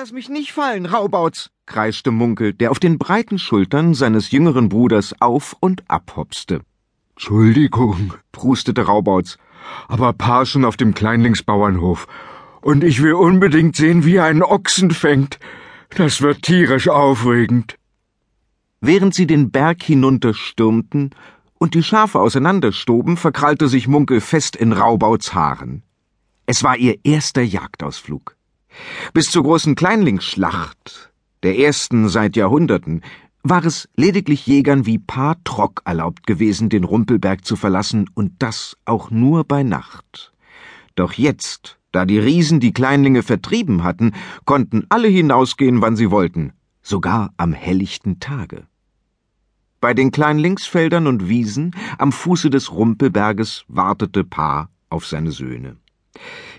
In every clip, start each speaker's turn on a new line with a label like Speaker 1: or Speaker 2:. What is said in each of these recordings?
Speaker 1: Lass mich nicht fallen, Raubauz, kreischte Munkel, der auf den breiten Schultern seines jüngeren Bruders auf und abhopste.
Speaker 2: Entschuldigung, prustete Raubauz, aber Pa schon auf dem Kleinlingsbauernhof. Und ich will unbedingt sehen, wie er einen Ochsen fängt. Das wird tierisch aufregend.
Speaker 1: Während sie den Berg hinunterstürmten und die Schafe auseinanderstoben, verkrallte sich Munkel fest in Raubauts Haaren. Es war ihr erster Jagdausflug. Bis zur großen Kleinlingsschlacht, der ersten seit Jahrhunderten, war es lediglich Jägern wie Pa Trock erlaubt gewesen, den Rumpelberg zu verlassen, und das auch nur bei Nacht. Doch jetzt, da die Riesen die Kleinlinge vertrieben hatten, konnten alle hinausgehen, wann sie wollten, sogar am helllichten Tage. Bei den Kleinlingsfeldern und Wiesen am Fuße des Rumpelberges wartete Pa auf seine Söhne.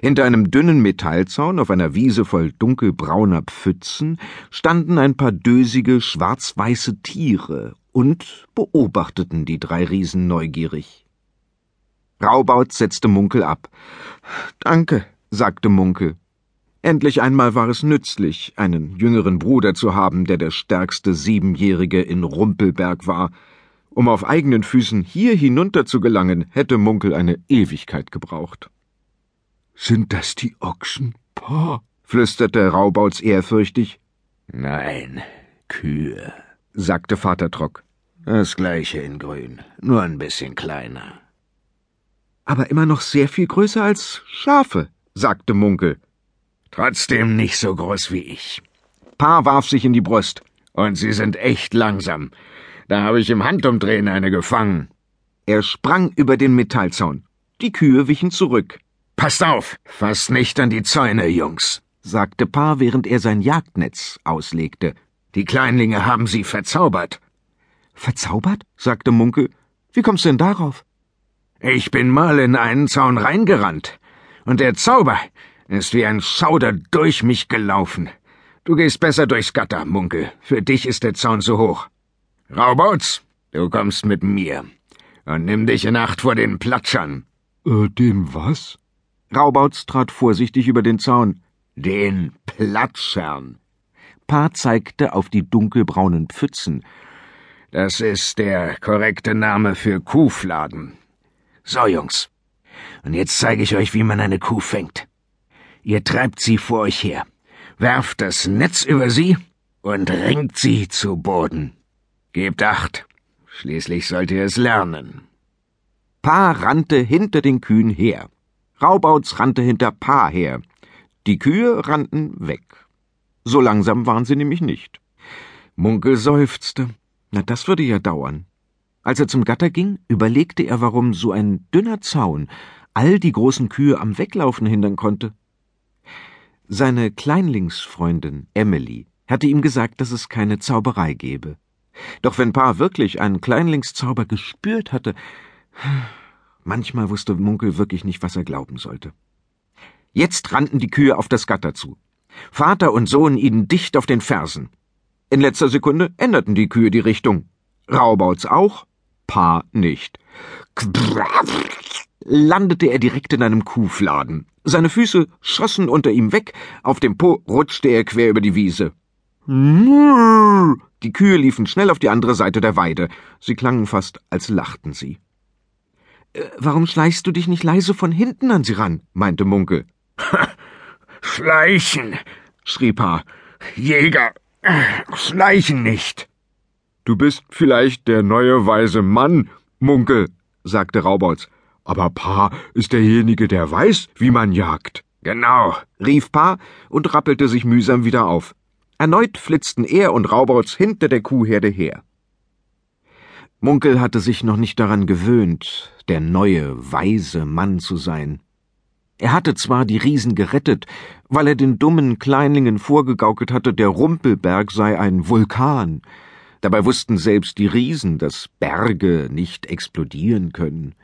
Speaker 1: Hinter einem dünnen Metallzaun auf einer Wiese voll dunkelbrauner Pfützen standen ein paar dösige, schwarz-weiße Tiere und beobachteten die drei Riesen neugierig. Raubaut setzte Munkel ab. Danke, sagte Munkel. Endlich einmal war es nützlich, einen jüngeren Bruder zu haben, der der stärkste Siebenjährige in Rumpelberg war. Um auf eigenen Füßen hier hinunter zu gelangen, hätte Munkel eine Ewigkeit gebraucht.
Speaker 2: Sind das die Ochsen, Pa?
Speaker 1: flüsterte Raubauts ehrfürchtig.
Speaker 3: Nein, Kühe, sagte Vater Trock. Das gleiche in grün, nur ein bisschen kleiner.
Speaker 1: Aber immer noch sehr viel größer als Schafe, sagte Munkel.
Speaker 3: Trotzdem nicht so groß wie ich.
Speaker 1: Pa warf sich in die Brust.
Speaker 3: Und sie sind echt langsam. Da habe ich im Handumdrehen eine gefangen.
Speaker 1: Er sprang über den Metallzaun. Die Kühe wichen zurück.
Speaker 3: Passt auf, fasst nicht an die Zäune, Jungs,
Speaker 1: sagte Pa, während er sein Jagdnetz auslegte.
Speaker 3: Die Kleinlinge haben sie verzaubert.
Speaker 1: Verzaubert? sagte Munkel. Wie kommst du denn darauf?
Speaker 3: Ich bin mal in einen Zaun reingerannt, und der Zauber ist wie ein Schauder durch mich gelaufen. Du gehst besser durchs Gatter, Munkel. Für dich ist der Zaun zu hoch. Raubauts, du kommst mit mir. Und nimm dich in Acht vor den Platschern.
Speaker 2: Äh, den was?
Speaker 1: Raubautz trat vorsichtig über den Zaun.
Speaker 3: Den Platschern.
Speaker 1: Pa zeigte auf die dunkelbraunen Pfützen.
Speaker 3: Das ist der korrekte Name für Kuhfladen. So, Jungs. Und jetzt zeige ich euch, wie man eine Kuh fängt. Ihr treibt sie vor euch her, werft das Netz über sie und ringt sie zu Boden. Gebt acht. Schließlich sollt ihr es lernen.
Speaker 1: Pa rannte hinter den Kühen her. Raubauts rannte hinter Pa her. Die Kühe rannten weg. So langsam waren sie nämlich nicht. Munkel seufzte. Na, das würde ja dauern. Als er zum Gatter ging, überlegte er, warum so ein dünner Zaun all die großen Kühe am Weglaufen hindern konnte. Seine Kleinlingsfreundin Emily hatte ihm gesagt, dass es keine Zauberei gebe. Doch wenn Pa wirklich einen Kleinlingszauber gespürt hatte, Manchmal wusste Munkel wirklich nicht, was er glauben sollte. Jetzt rannten die Kühe auf das Gatter zu. Vater und Sohn ihnen dicht auf den Fersen. In letzter Sekunde änderten die Kühe die Richtung. Raubauts auch, Pa nicht. Landete er direkt in einem Kuhfladen. Seine Füße schossen unter ihm weg, auf dem Po rutschte er quer über die Wiese. Die Kühe liefen schnell auf die andere Seite der Weide. Sie klangen fast, als lachten sie. Äh, warum schleichst du dich nicht leise von hinten an sie ran? meinte Munkel.
Speaker 3: Schleichen, schrie Pa. Jäger, schleichen nicht.
Speaker 2: Du bist vielleicht der neue weise Mann, Munkel, sagte Raubauz. Aber Pa ist derjenige, der weiß, wie man jagt.
Speaker 3: Genau,
Speaker 1: rief Pa und rappelte sich mühsam wieder auf. Erneut flitzten er und Raubauz hinter der Kuhherde her. Munkel hatte sich noch nicht daran gewöhnt, der neue, weise Mann zu sein. Er hatte zwar die Riesen gerettet, weil er den dummen Kleinlingen vorgegaukelt hatte, der Rumpelberg sei ein Vulkan. Dabei wussten selbst die Riesen, dass Berge nicht explodieren können.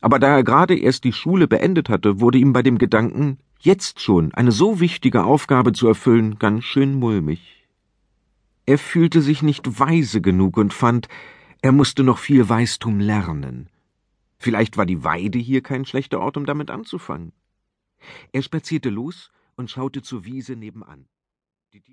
Speaker 1: Aber da er gerade erst die Schule beendet hatte, wurde ihm bei dem Gedanken, jetzt schon eine so wichtige Aufgabe zu erfüllen, ganz schön mulmig. Er fühlte sich nicht weise genug und fand, er musste noch viel Weistum lernen. Vielleicht war die Weide hier kein schlechter Ort, um damit anzufangen. Er spazierte los und schaute zur Wiese nebenan.